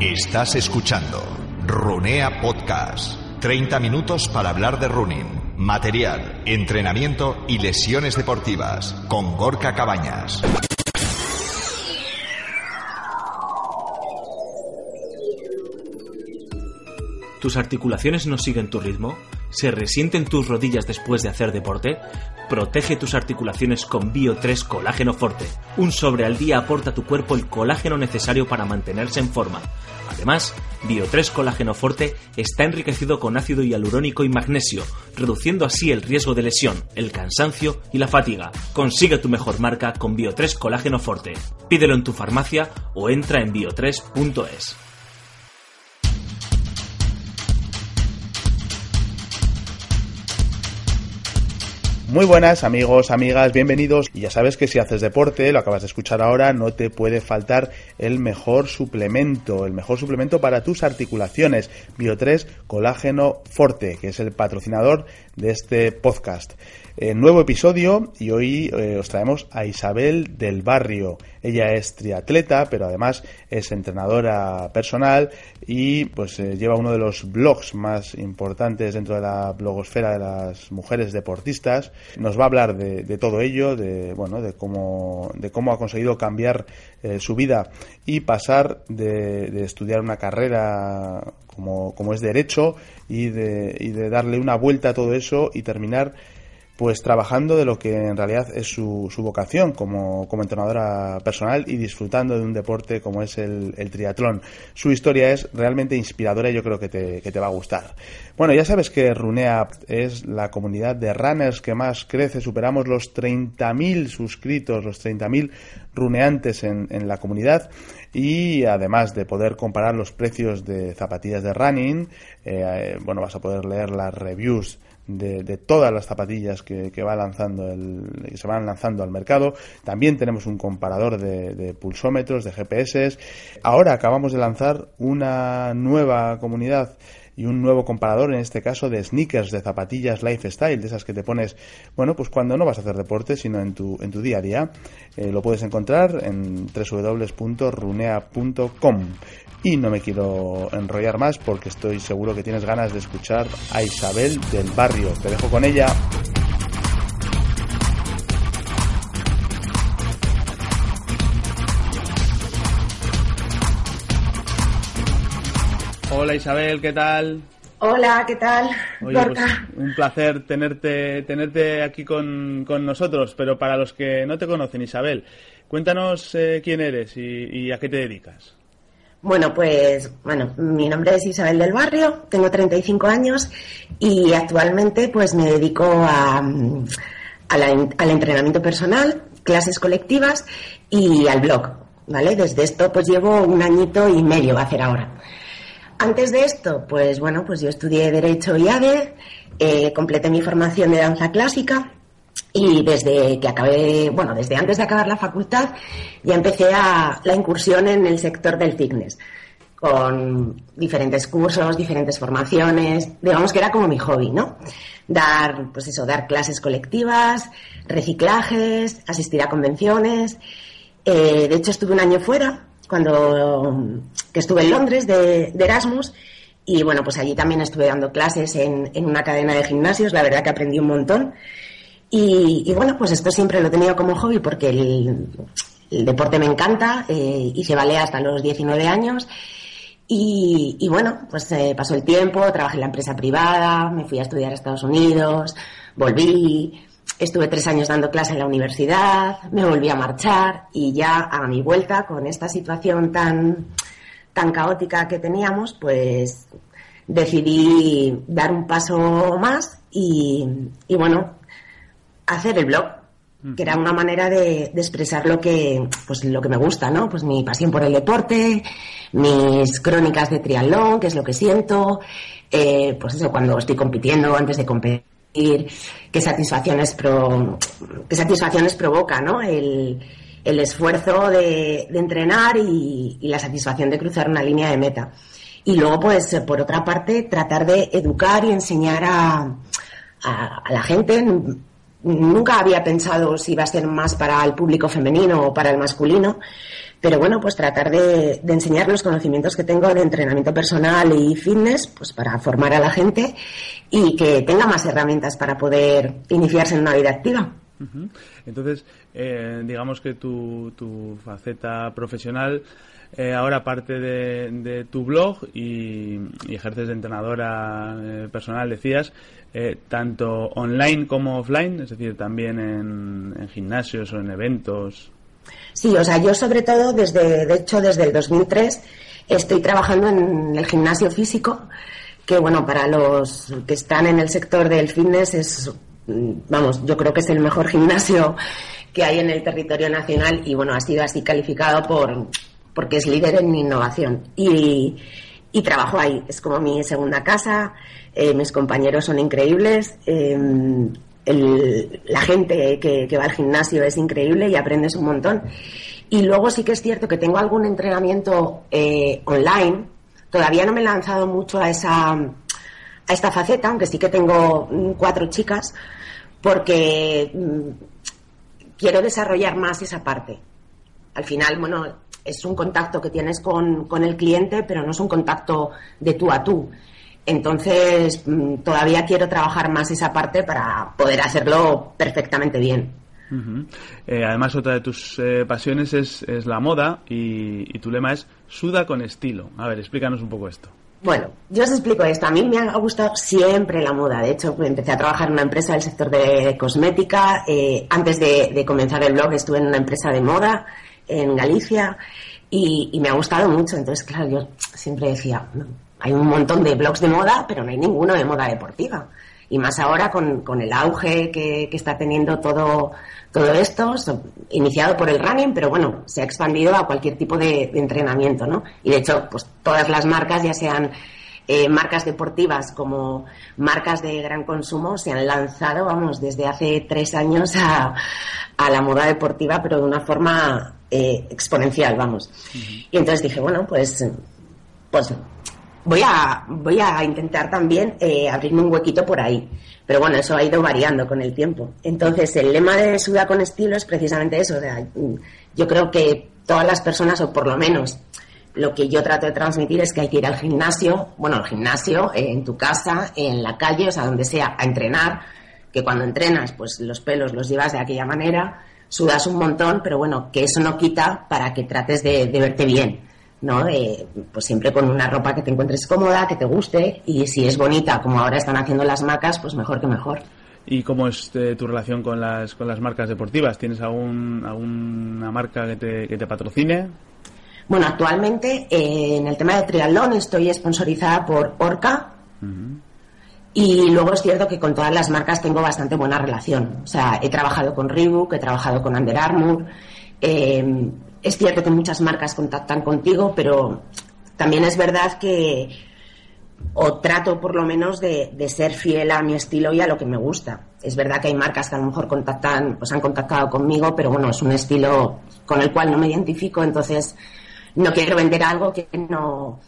Estás escuchando Runea Podcast. 30 minutos para hablar de running, material, entrenamiento y lesiones deportivas con Gorka Cabañas. ¿Tus articulaciones no siguen tu ritmo? ¿Se resienten tus rodillas después de hacer deporte? Protege tus articulaciones con Bio3 Colágeno Forte. Un sobre al día aporta a tu cuerpo el colágeno necesario para mantenerse en forma. Además, Bio3 Colágeno Forte está enriquecido con ácido hialurónico y magnesio, reduciendo así el riesgo de lesión, el cansancio y la fatiga. Consigue tu mejor marca con Bio3 Colágeno Forte. Pídelo en tu farmacia o entra en bio3.es. Muy buenas amigos, amigas, bienvenidos. Y ya sabes que si haces deporte, lo acabas de escuchar ahora, no te puede faltar el mejor suplemento, el mejor suplemento para tus articulaciones, Bio3 Colágeno Forte, que es el patrocinador de este podcast. Eh, nuevo episodio y hoy eh, os traemos a Isabel del Barrio. Ella es triatleta, pero además es entrenadora personal y pues eh, lleva uno de los blogs más importantes dentro de la blogosfera de las mujeres deportistas. Nos va a hablar de, todo ello, de bueno, de cómo de cómo ha conseguido cambiar su vida y pasar de, de estudiar una carrera como, como es derecho y de, y de darle una vuelta a todo eso y terminar pues trabajando de lo que en realidad es su, su vocación como, como, entrenadora personal y disfrutando de un deporte como es el, el, triatlón. Su historia es realmente inspiradora y yo creo que te, que te va a gustar. Bueno, ya sabes que Runea es la comunidad de runners que más crece. Superamos los 30.000 suscritos, los 30.000 runeantes en, la comunidad y además de poder comparar los precios de zapatillas de running, eh, bueno, vas a poder leer las reviews de, todas las zapatillas que, va lanzando el, que se van lanzando al mercado. También tenemos un comparador de, pulsómetros, de GPS. Ahora acabamos de lanzar una nueva comunidad y un nuevo comparador, en este caso de sneakers, de zapatillas lifestyle, de esas que te pones, bueno, pues cuando no vas a hacer deporte, sino en tu, en tu día a día. Eh, lo puedes encontrar en www.runea.com. Y no me quiero enrollar más porque estoy seguro que tienes ganas de escuchar a Isabel del barrio. Te dejo con ella. Hola Isabel, ¿qué tal? Hola, ¿qué tal? Oye, pues, un placer tenerte, tenerte aquí con, nosotros, pero para los que no te conocen, Isabel, cuéntanos eh, quién eres y a qué te dedicas. Bueno, pues bueno, mi nombre es Isabel del Barrio, tengo 35 años y actualmente pues me dedico a, al entrenamiento personal, clases colectivas y al blog, ¿vale? Desde esto pues llevo un añito y medio va a hacer ahora. Antes de esto, pues bueno, pues yo estudié Derecho y ADE, eh, completé mi formación de danza clásica y desde que acabé, bueno, desde antes de acabar la facultad, ya empecé a la incursión en el sector del fitness, con diferentes cursos, diferentes formaciones, digamos que era como mi hobby, ¿no? Dar, pues eso, dar clases colectivas, reciclajes, asistir a convenciones. Eh, de hecho, estuve un año fuera, cuando, que estuve en Londres de, Erasmus, y bueno, pues allí también estuve dando clases en, en una cadena de gimnasios, la verdad que aprendí un montón. Y, bueno, pues esto siempre lo he tenido como hobby porque el, deporte me encanta, eh, hice ballet hasta los 19 años. Y, bueno, pues eh, pasó el tiempo, trabajé en la empresa privada, me fui a estudiar a Estados Unidos, volví, estuve tres años dando clase en la universidad, me volví a marchar y ya a mi vuelta con esta situación tan, tan caótica que teníamos, pues decidí dar un paso más y, y bueno, hacer el blog. que era una manera de, expresar lo que, pues, lo que me gusta, ¿no? Pues mi pasión por el deporte, mis crónicas de triatlón, que es lo que siento, eh, pues eso, cuando estoy compitiendo, antes de competir, qué satisfacciones, qué satisfacciones provoca. El, el esfuerzo de, entrenar y, la satisfacción de cruzar una línea de meta. Y luego, pues, por otra parte, tratar de educar y enseñar a, a la gente nunca había pensado si iba a ser más para el público femenino o para el masculino, pero bueno, pues tratar de, enseñar los conocimientos que tengo de entrenamiento personal y fitness, pues para formar a la gente y que tenga más herramientas para poder iniciarse en una vida activa. Entonces, eh, digamos que tu, tu faceta profesional eh, ahora parte de, tu blog y, ejerces de entrenadora eh, personal, decías, eh, tanto online como offline, es decir, también en, gimnasios o en eventos. Sí, o sea, yo sobre todo, desde, de hecho, desde el 2003 estoy trabajando en el gimnasio físico, que bueno, para los que están en el sector del fitness es, vamos, yo creo que es el mejor gimnasio que hay en el territorio nacional y bueno, ha sido así calificado por, porque es líder en innovación. Y, y trabajo ahí, es como mi segunda casa, eh, mis compañeros son increíbles, em, la gente que, va al gimnasio es increíble y aprendes un montón. Y luego sí que es cierto que tengo algún entrenamiento eh, online, todavía no me he lanzado mucho a esa a esta faceta, aunque sí que tengo mm, cuatro chicas, porque mm, quiero desarrollar más esa parte. Al final, bueno, es un contacto que tienes con, con el cliente, pero no es un contacto de tú a tú. Entonces, mm, todavía quiero trabajar más esa parte para poder hacerlo perfectamente bien. Eh, además, otra de tus eh, pasiones es, la moda y, tu lema es suda con estilo. A ver, explícanos un poco esto. Bueno, yo os explico esto. A mí me ha gustado siempre la moda. De hecho, empecé a trabajar en una empresa del sector de cosmética. Eh, antes de, comenzar el blog estuve en una empresa de moda en Galicia y, y me ha gustado mucho. Entonces, claro, yo siempre decía, hay un montón de blogs de moda, pero no hay ninguno de moda deportiva. Y más ahora con, el auge que, está teniendo todo, todo esto, iniciado por el running, pero bueno, se ha expandido a cualquier tipo de, entrenamiento, ¿no? Y de hecho, pues todas las marcas, ya sean eh, marcas deportivas como marcas de gran consumo, se han lanzado, vamos, desde hace tres años a, la moda deportiva, pero de una forma eh, exponencial, vamos. Y entonces dije, bueno, pues, pues voy a, voy a intentar también eh, abrirme un huequito por ahí. Pero bueno, eso ha ido variando con el tiempo. Entonces, el lema de Suda con estilo es precisamente eso. yo creo que todas las personas, o por lo menos lo que yo trato de transmitir es que hay que ir al gimnasio, bueno, al gimnasio, eh, en tu casa, en la calle, o sea, donde sea, a entrenar, que cuando entrenas, pues los pelos los llevas de aquella manera, sudas un montón, pero bueno, que eso no quita para que trates de verte bien. ¿No? pues siempre con una ropa que te encuentres cómoda, que te guste y si es bonita, como ahora están haciendo las marcas, pues mejor que mejor. ¿Y cómo es eh, tu relación con las, con las marcas deportivas? ¿Tienes algún, alguna marca que te, que te patrocine? Bueno, actualmente eh, en el tema de triatlón estoy sponsorizada por Orca. Y luego es cierto que con todas las marcas tengo bastante buena relación. O sea, he trabajado con Reebok, he trabajado con Under Armour. Eh, es cierto que muchas marcas contactan contigo, pero también es verdad que o trato por lo menos de, ser fiel a mi estilo y a lo que me gusta. Es verdad que hay marcas que a lo mejor contactan, pues han contactado conmigo, pero bueno, es un estilo con el cual no me identifico, entonces no quiero vender algo que no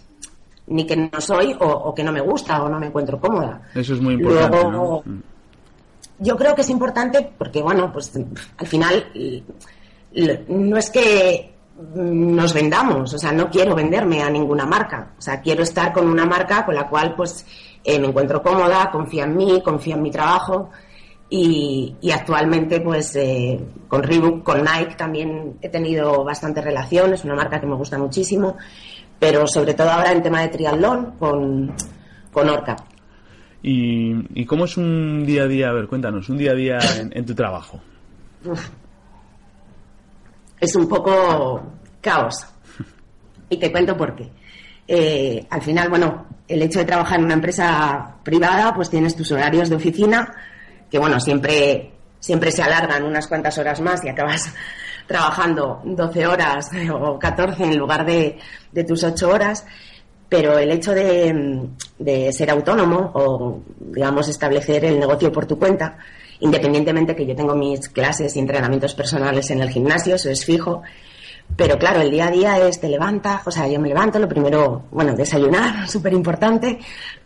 ni que no soy o, que no me gusta o no me encuentro cómoda. Eso es muy importante. Mm. Yo creo que es importante porque, bueno, pues al final no es que nos vendamos, o sea, no quiero venderme a ninguna marca, o sea, quiero estar con una marca con la cual pues eh, me encuentro cómoda, confía en mí, confía en mi trabajo y, actualmente pues eh, con Reebok, con Nike también he tenido bastante relación, es una marca que me gusta muchísimo, pero sobre todo ahora en tema de triatlón con, con Orca. ¿Y, cómo es un día a día? A ver, cuéntanos, un día a día en, tu trabajo es un poco caos. Y te cuento por qué. Eh, al final, bueno, el hecho de trabajar en una empresa privada, pues tienes tus horarios de oficina, que bueno, siempre siempre se alargan unas cuantas horas más y acabas trabajando 12 horas o 14 en lugar de, de tus 8 horas, pero el hecho de, de, ser autónomo o, digamos, establecer el negocio por tu cuenta, independientemente que yo tengo mis clases y entrenamientos personales en el gimnasio, eso es fijo, pero claro, el día a día es te levanta, o sea, yo me levanto, lo primero, bueno, desayunar, súper importante,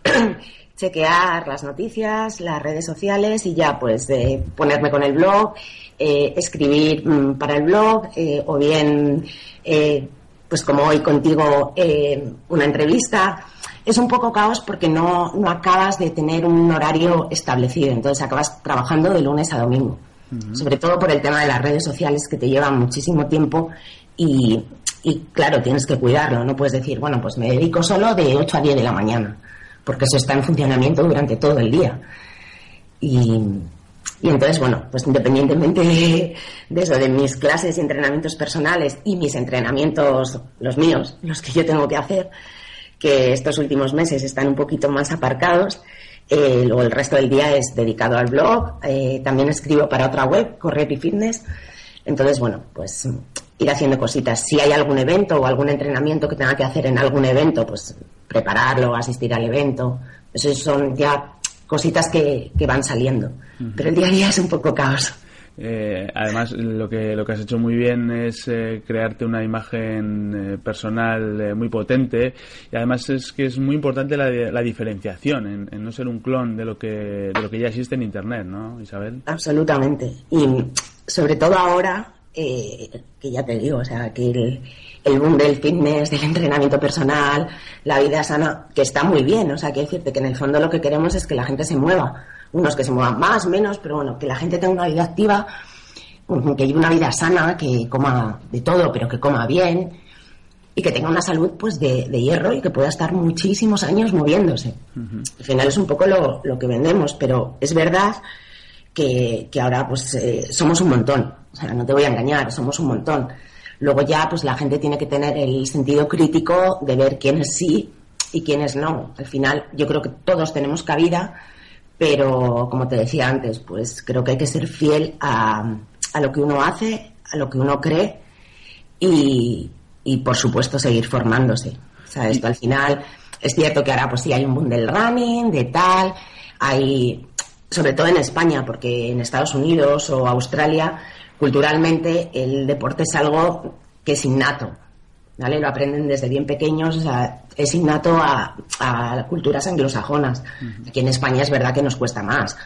chequear las noticias, las redes sociales y ya pues eh, ponerme con el blog, eh, escribir mm, para el blog eh, o bien eh, pues como hoy contigo una entrevista. Es un poco caos porque no, no acabas de tener un horario establecido, entonces acabas trabajando de lunes a domingo. Sobre todo por el tema de las redes sociales que te llevan muchísimo tiempo y, y claro, tienes que cuidarlo. No puedes decir, bueno, pues me dedico solo de 8 a 10 de la mañana porque eso está en funcionamiento durante todo el día. Y, y entonces, bueno, pues independientemente de, de, eso, de mis clases y entrenamientos personales y mis entrenamientos, los míos, los que yo tengo que hacer, que estos últimos meses están un poquito más aparcados, eh, luego el resto del día es dedicado al blog, eh, también escribo para otra web, Correpi Fitness. Entonces, bueno, pues ir haciendo cositas. Si hay algún evento o algún entrenamiento que tenga que hacer en algún evento, pues prepararlo, asistir al evento. Eso son ya cositas que, que van saliendo. Uh -huh. Pero el día a día es un poco caos. Eh, además, lo que, lo que has hecho muy bien es eh, crearte una imagen eh, personal eh, muy potente y además es que es muy importante la, diferenciación en, no ser un clon de lo que de lo que ya existe en Internet, ¿no, Isabel? Absolutamente. Y sobre todo ahora, eh, que ya te digo, o sea, que el, el boom del fitness, del entrenamiento personal, la vida sana, que está muy bien, o sea, que decirte que en el fondo lo que queremos es que la gente se mueva, unos que se muevan más, menos, pero bueno, que la gente tenga una vida activa, que lleve una vida sana, que coma de todo, pero que coma bien y que tenga una salud pues de, de hierro y que pueda estar muchísimos años moviéndose. Uh -huh. Al final es un poco lo, lo, que vendemos, pero es verdad que, que ahora pues eh, somos un montón, o sea, no te voy a engañar, somos un montón. Luego ya pues la gente tiene que tener el sentido crítico de ver quiénes sí y quiénes no. Al final yo creo que todos tenemos cabida, pero como te decía antes, pues creo que hay que ser fiel a, a lo que uno hace, a lo que uno cree y, y por supuesto seguir formándose. O sea, esto al final es cierto que ahora pues sí hay un boom del running, de tal, hay sobre todo en España, porque en Estados Unidos o Australia culturalmente el deporte es algo que es innato, ¿vale? Lo aprenden desde bien pequeños, o sea, es innato a, a culturas anglosajonas. Uh -huh. Aquí en España es verdad que nos cuesta más.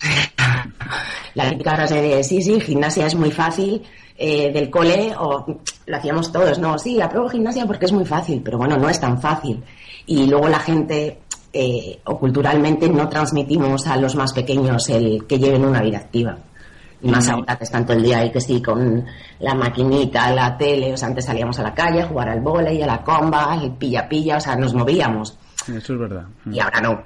La típica frase de sí, sí, gimnasia es muy fácil, eh, del cole, o lo hacíamos todos, no, sí, apruebo gimnasia porque es muy fácil, pero bueno, no es tan fácil. Y luego la gente, eh, o culturalmente, no transmitimos a los más pequeños el que lleven una vida activa. Y más ahora que están todo el día ahí que sí, con la maquinita, la tele, o sea, antes salíamos a la calle a jugar al volei, a la comba, el pilla-pilla, o sea, nos movíamos. Eso es verdad. Y ahora no.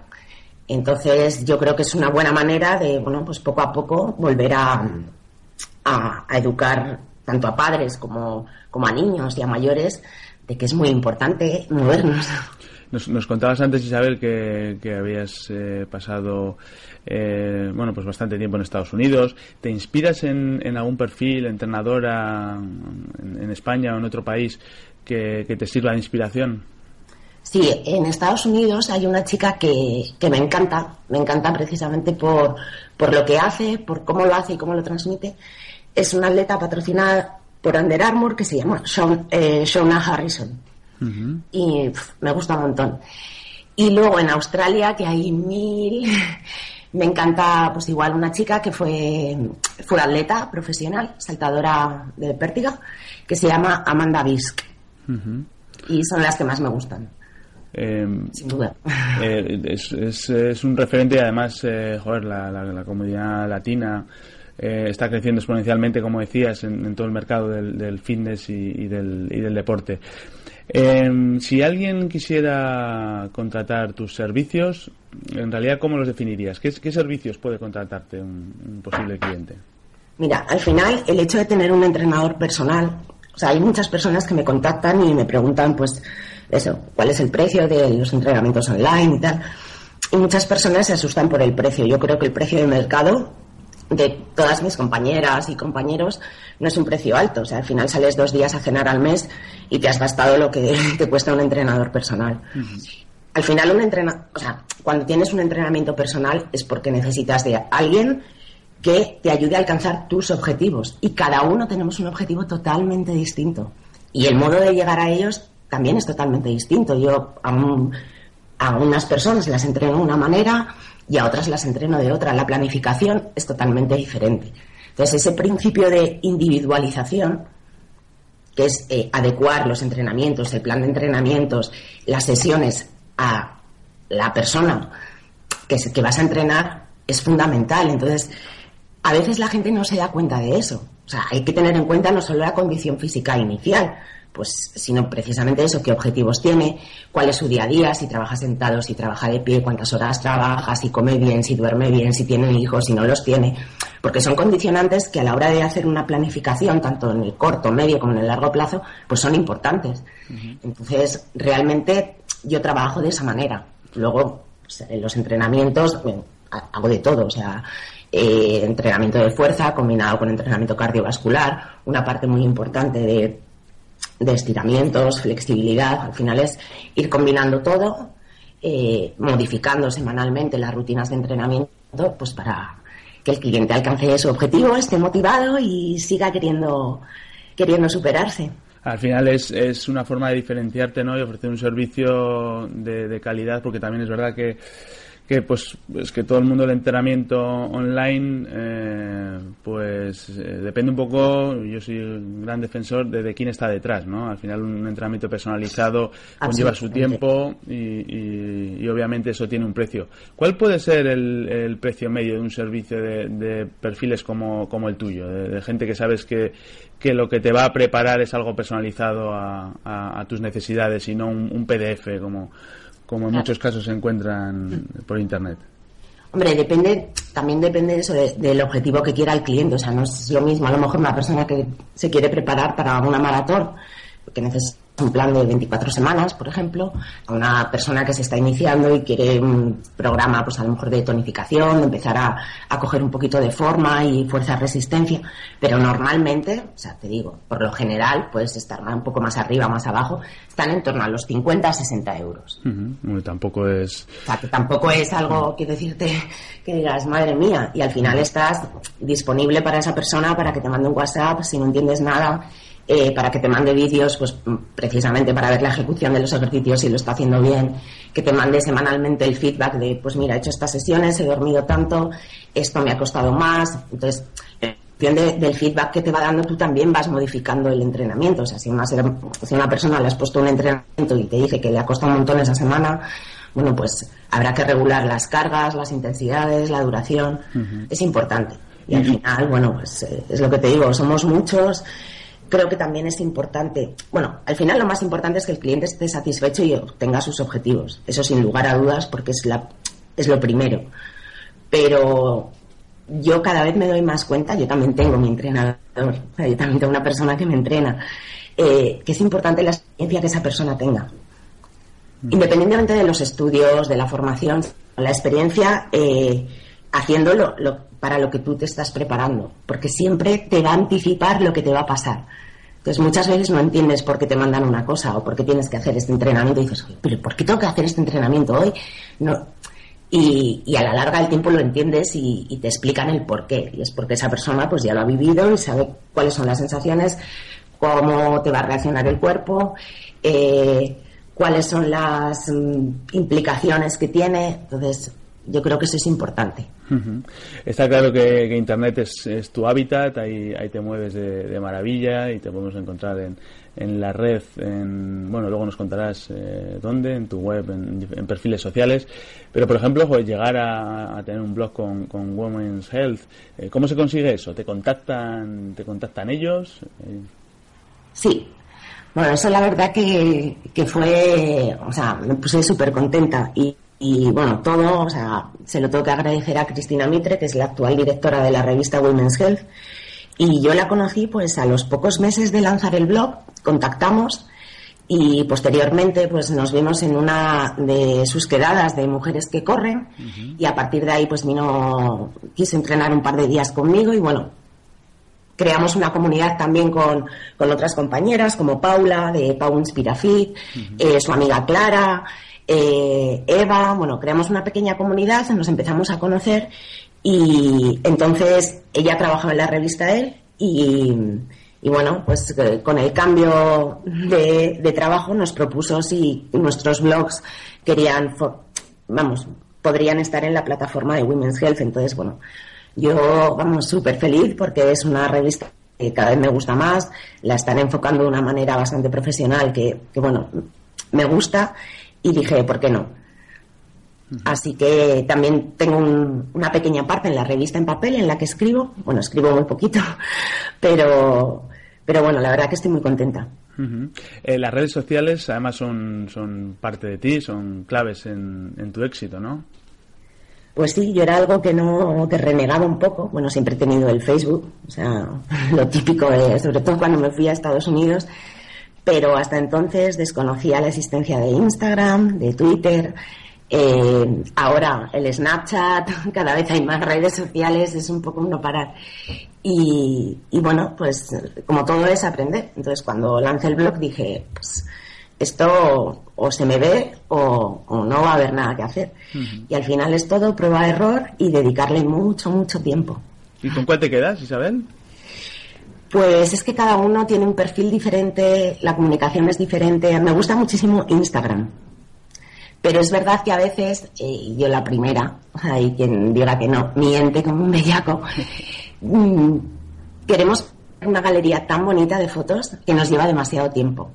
Entonces, yo creo que es una buena manera de, bueno, pues poco a poco volver a, a, a educar tanto a padres como, como a niños y a mayores de que es muy importante movernos. Nos, nos, contabas antes, Isabel, que, que habías eh, pasado eh, bueno, pues bastante tiempo en Estados Unidos. ¿Te inspiras en, en algún perfil, entrenadora en, en, España o en otro país que, te sirva de inspiración? Sí, en Estados Unidos hay una chica que, que me encanta, me encanta precisamente por, por lo que hace, por cómo lo hace y cómo lo transmite. Es una atleta patrocinada por Under Armour que se llama Shauna, eh, Harrison Uh -huh. Y pff, me gusta un montón. Y luego en Australia, que hay mil, me encanta, pues igual una chica que fue, fue atleta profesional, saltadora de pértiga, que se llama Amanda Bisk. Uh -huh. Y son las que más me gustan. Eh, Sin duda. Eh, es, es, es, un referente, además, eh, joder, la, la, la, comunidad latina eh, está creciendo exponencialmente, como decías, en, en todo el mercado del, del fitness y, y, del, y, del, deporte. Eh, si alguien quisiera contratar tus servicios, en realidad, ¿cómo los definirías? ¿Qué, qué servicios puede contratarte un, un, posible cliente? Mira, al final, el hecho de tener un entrenador personal, o sea, hay muchas personas que me contactan y me preguntan, pues, eso, cuál es el precio de los entrenamientos online y tal. Y muchas personas se asustan por el precio. Yo creo que el precio de mercado de todas mis compañeras y compañeros no es un precio alto. O sea, al final sales dos días a cenar al mes y te has gastado lo que te cuesta un entrenador personal. Al final, un entrena o sea, cuando tienes un entrenamiento personal es porque necesitas de alguien que te ayude a alcanzar tus objetivos. Y cada uno tenemos un objetivo totalmente distinto. Y el modo de llegar a ellos también es totalmente distinto. Yo a, a unas personas las entreno de una manera y a otras las entreno de otra. La planificación es totalmente diferente. Entonces, ese principio de individualización, que es eh, adecuar los entrenamientos, el plan de entrenamientos, las sesiones a la persona que, que vas a entrenar, es fundamental. Entonces, a veces la gente no se da cuenta de eso. O sea, hay que tener en cuenta no solo la condición física inicial, pues sino precisamente eso, qué objetivos tiene, cuál es su día a día, si trabaja sentado, si trabaja de pie, cuántas horas trabaja, si come bien, si duerme bien, si tiene hijos, si no los tiene, porque son condicionantes que a la hora de hacer una planificación, tanto en el corto, medio como en el largo plazo, pues son importantes. Entonces, realmente yo trabajo de esa manera. Luego, pues, en los entrenamientos, hago de todo, o sea, eh, entrenamiento de fuerza combinado con entrenamiento cardiovascular, una parte muy importante de de estiramientos, flexibilidad, al final es ir combinando todo, eh, modificando semanalmente las rutinas de entrenamiento, pues para que el cliente alcance su objetivo, esté motivado y siga queriendo, queriendo superarse. Al final es, es una forma de diferenciarte ¿no? y ofrecer un servicio de, de calidad, porque también es verdad que que pues es que todo el mundo del entrenamiento online eh, pues eh, depende un poco yo soy un gran defensor de, quién está detrás no al final un entrenamiento personalizado conlleva su tiempo y, y, obviamente eso tiene un precio. ¿cuál puede ser el, el precio medio de un servicio de, perfiles como, como el tuyo de, gente que sabes que, que lo que te va a preparar es algo personalizado a, a, tus necesidades y no un, un PDF como como en muchos casos se encuentran por Internet? Hombre, depende, también depende de eso, del objetivo que quiera el cliente. O sea, no es lo mismo a lo mejor una persona que se quiere preparar para una maratón, que necesita un plan de 24 semanas, por ejemplo, a una persona que se está iniciando y quiere un programa, pues a lo mejor de tonificación, de empezar a, a coger un poquito de forma y fuerza resistencia, pero normalmente, o sea, te digo, por lo general, puedes estar un poco más arriba, más abajo, están en torno a los 50 a 60 euros. tampoco es... O sea, que tampoco es algo, quiero decirte, que digas, madre mía, y al final estás disponible para esa persona para que te mande un WhatsApp si no entiendes nada eh, para que te mande vídeos, pues precisamente para ver la ejecución de los ejercicios, si lo está haciendo bien, que te mande semanalmente el feedback de, pues mira, he hecho estas sesiones, he dormido tanto, esto me ha costado más. Entonces, en función del feedback que te va dando, tú también vas modificando el entrenamiento. O sea, si una, si una persona le has puesto un entrenamiento y te dice que le ha costado un montón esa semana, bueno, pues habrá que regular las cargas, las intensidades, la duración. Es importante. Y al final, bueno, pues eh, es lo que te digo, somos muchos creo que también es importante, bueno, al final lo más importante es que el cliente esté satisfecho y obtenga sus objetivos. Eso sin lugar a dudas porque es, la, es lo primero. Pero yo cada vez me doy más cuenta, yo también tengo mi entrenador, yo también tengo una persona que me entrena, eh, que es importante la experiencia que esa persona tenga. Mm. Independientemente de los estudios, de la formación, la experiencia eh, haciéndolo lo, para lo que tú te estás preparando, porque siempre te va a anticipar lo que te va a pasar. Entonces muchas veces no entiendes por qué te mandan una cosa o por qué tienes que hacer este entrenamiento y dices, pero ¿por qué tengo que hacer este entrenamiento hoy? No. Y, a la larga del tiempo lo entiendes y, te explican el por qué. Y es porque esa persona pues ya lo ha vivido y sabe cuáles son las sensaciones, cómo te va a reaccionar el cuerpo, eh, cuáles son las mm, implicaciones que tiene. Entonces, yo creo que eso es importante. Está claro que, Internet es, tu hábitat, ahí, ahí te mueves de, maravilla y te podemos encontrar en, en la red, en, bueno, luego nos contarás eh, dónde, en tu web, en, perfiles sociales, pero por ejemplo, pues, llegar a, tener un blog con, con Women's Health, eh, ¿cómo se consigue eso? ¿Te contactan, te contactan ellos? Eh, sí, bueno, eso la verdad que, que fue, o sea, me puse súper contenta y y bueno, todo, o sea, se lo tengo que agradecer a Cristina Mitre, que es la actual directora de la revista Women's Health. Y yo la conocí pues a los pocos meses de lanzar el blog, contactamos y posteriormente pues nos vimos en una de sus quedadas de mujeres que corren. Y a partir de ahí pues vino quiso entrenar un par de días conmigo y bueno creamos una comunidad también con, con otras compañeras como Paula de Pau Inspira Fit eh, su amiga Clara eh, Eva bueno creamos una pequeña comunidad nos empezamos a conocer y entonces ella trabajaba en la revista él y bueno, pues eh, con el cambio de, trabajo nos propuso si nuestros blogs querían, vamos, podrían estar en la plataforma de Women's Health. Entonces, bueno, yo, vamos, súper feliz porque es una revista que cada vez me gusta más, la están enfocando de una manera bastante profesional que, bueno, me gusta y dije, ¿por qué no? Así que también tengo una pequeña parte en la revista en papel en la que escribo. Bueno, escribo muy poquito, pero, pero bueno, la verdad que estoy muy contenta. Eh, las redes sociales además son, son parte de ti, son claves en, en, tu éxito, ¿no? Pues sí, yo era algo que no, que renegaba un poco. Bueno, siempre he tenido el Facebook, o sea, lo típico, de, sobre todo cuando me fui a Estados Unidos, pero hasta entonces desconocía la existencia de Instagram, de Twitter, eh, ahora el Snapchat, cada vez hay más redes sociales, es un poco un no parar. Y, bueno, pues como todo es aprender. Entonces cuando lancé el blog dije, pues esto o se me ve o, no va a haber nada que hacer. Y al final es todo prueba-error y dedicarle mucho, mucho tiempo. ¿Y con cuál te quedas, Isabel? Pues es que cada uno tiene un perfil diferente, la comunicación es diferente. Me gusta muchísimo Instagram. Pero es verdad que a veces, eh, yo la primera, hay quien diga que no, miente como un bellaco, mm, queremos una galería tan bonita de fotos que nos lleva demasiado tiempo.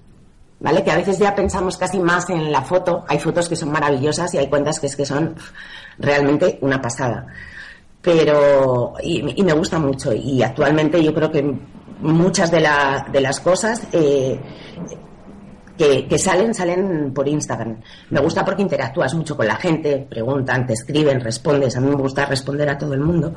¿Vale? Que a veces ya pensamos casi más en la foto. Hay fotos que son maravillosas y hay cuentas que es que son realmente una pasada. Pero, y, me gusta mucho. Y actualmente yo creo que muchas de, de las cosas eh, que, salen, salen por Instagram. Me gusta porque interactúas mucho con la gente, preguntan, te escriben, respondes. A mí me gusta responder a todo el mundo.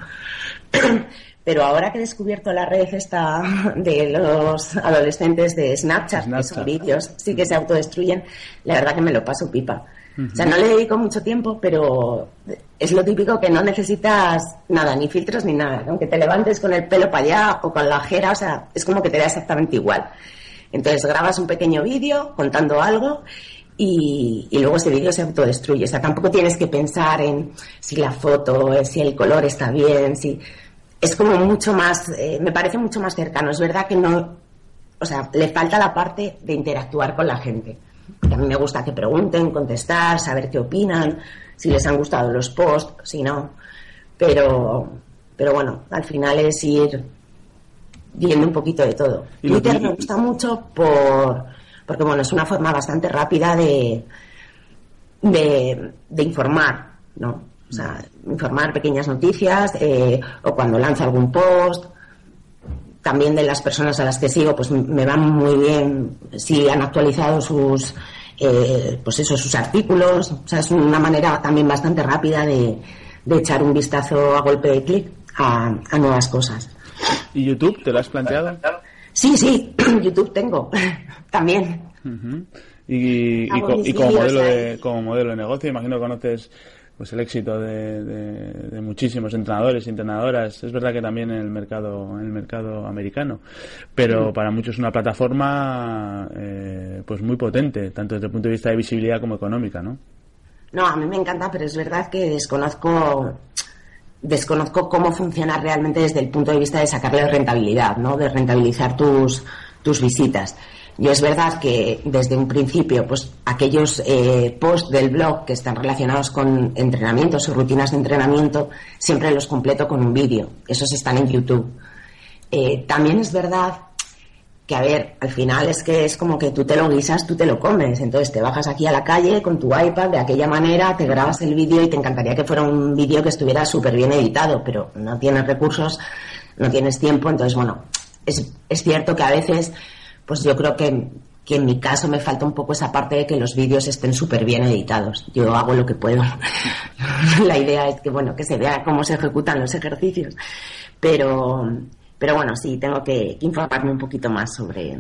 Pero ahora que he descubierto la red esta de los adolescentes de Snapchat, que son vídeos, sí que se autodestruyen, la verdad que me lo paso pipa. O sea, no le dedico mucho tiempo, pero es lo típico que no necesitas nada, ni filtros ni nada. Aunque te levantes con el pelo para allá o con la jera, o sea, es como que te da exactamente igual. Entonces grabas un pequeño vídeo contando algo y, luego ese vídeo se autodestruye. O sea, tampoco tienes que pensar en si la foto, si el color está bien, si... Es como mucho más, eh, me parece mucho más cercano. Es verdad que no, o sea, le falta la parte de interactuar con la gente. A mí me gusta que pregunten, contestar, saber qué opinan, si les han gustado los posts, si no. Pero, pero bueno, al final es ir viendo un poquito de todo. Twitter me gusta mucho por porque bueno, es una forma bastante rápida de, de, informar, ¿no? O sea, informar pequeñas noticias eh, o cuando lanzo algún post. También de las personas a las que sigo, pues me van muy bien si han actualizado sus, eh, pues eso, sus artículos. O sea, es una manera también bastante rápida de, de echar un vistazo a golpe de clic a, a nuevas cosas. ¿Y YouTube te lo has planteado? Sí, sí, YouTube tengo también. Y, como, modelo de, como modelo de negocio, imagino que conoces pues el éxito de, muchísimos entrenadores y entrenadoras. Es verdad que también en el mercado, en el mercado americano, pero para muchos es una plataforma eh, pues muy potente, tanto desde el punto de vista de visibilidad como económica, ¿no? No, a mí me encanta, pero es verdad que desconozco desconozco cómo funciona realmente desde el punto de vista de sacarle rentabilidad, ¿no? De rentabilizar tus, tus visitas. Y es verdad que desde un principio, pues aquellos eh, posts del blog que están relacionados con entrenamientos o rutinas de entrenamiento, siempre los completo con un vídeo. Esos están en YouTube. Eh, también es verdad que a ver, al final es que es como que tú te lo guisas, tú te lo comes. Entonces te bajas aquí a la calle con tu iPad de aquella manera, te grabas el vídeo y te encantaría que fuera un vídeo que estuviera súper bien editado, pero no tienes recursos, no tienes tiempo. Entonces, bueno, es, es cierto que a veces, pues yo creo que, que en mi caso me falta un poco esa parte de que los vídeos estén súper bien editados. Yo hago lo que puedo. la idea es que, bueno, que se vea cómo se ejecutan los ejercicios. Pero, pero bueno, sí, tengo que informarme un poquito más sobre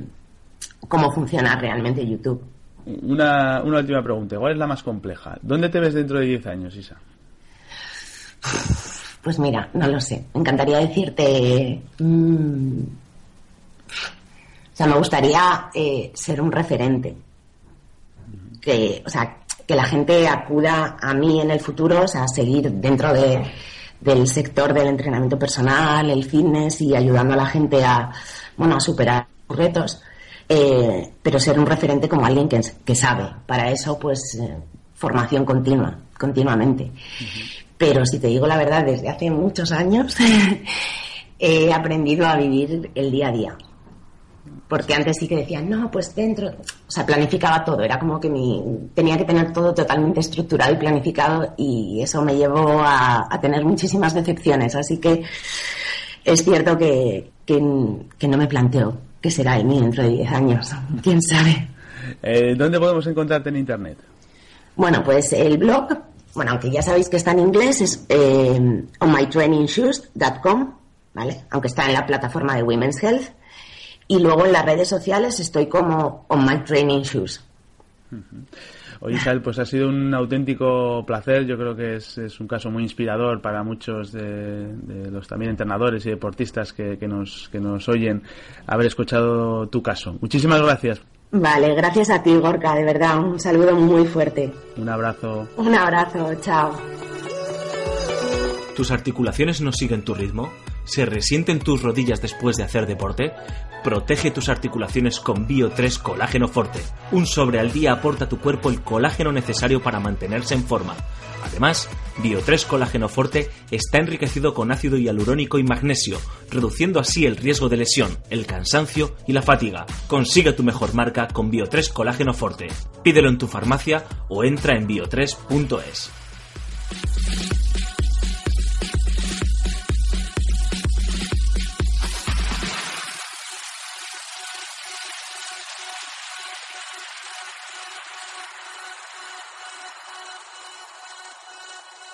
cómo funciona realmente YouTube. Una, una última pregunta, ¿cuál es la más compleja? ¿Dónde te ves dentro de 10 años, Isa? Pues mira, no lo sé. Me encantaría decirte. Mm, o sea, me gustaría eh, ser un referente. Que, o sea, que la gente acuda a mí en el futuro, o sea, seguir dentro de, del sector del entrenamiento personal, el fitness y ayudando a la gente a, bueno, a superar retos, eh, pero ser un referente como alguien que, que sabe. Para eso, pues, eh, formación continua, continuamente. Pero si te digo la verdad, desde hace muchos años he aprendido a vivir el día a día. Porque antes sí que decía, no, pues dentro, o sea, planificaba todo, era como que mi, tenía que tener todo totalmente estructurado y planificado y eso me llevó a, tener muchísimas decepciones. Así que es cierto que, que, no me planteo qué será de mí dentro de 10 años, quién sabe. Eh, ¿Dónde podemos encontrarte en Internet? Bueno, pues el blog bueno, aunque ya sabéis que está en inglés, es eh, onmytrainingshoes.com, ¿vale? Aunque está en la plataforma de Women's Health. Y luego en las redes sociales estoy como On My Training Shoes. Oye, Isabel, pues ha sido un auténtico placer. Yo creo que es, un caso muy inspirador para muchos de, los también entrenadores y deportistas que, nos, que nos oyen haber escuchado tu caso. Muchísimas gracias. Vale, gracias a ti, Gorka, de verdad. Un saludo muy fuerte. Un abrazo. Un abrazo, chao. ¿Tus articulaciones no siguen tu ritmo? ¿Se resienten tus rodillas después de hacer deporte? Protege tus articulaciones con Bio 3 Colágeno Forte. Un sobre al día aporta a tu cuerpo el colágeno necesario para mantenerse en forma. Además, Bio3 Colágeno Forte está enriquecido con ácido hialurónico y magnesio, reduciendo así el riesgo de lesión, el cansancio y la fatiga. Consigue tu mejor marca con Bio3 Colágeno Forte. Pídelo en tu farmacia o entra en bio3.es. Thank you.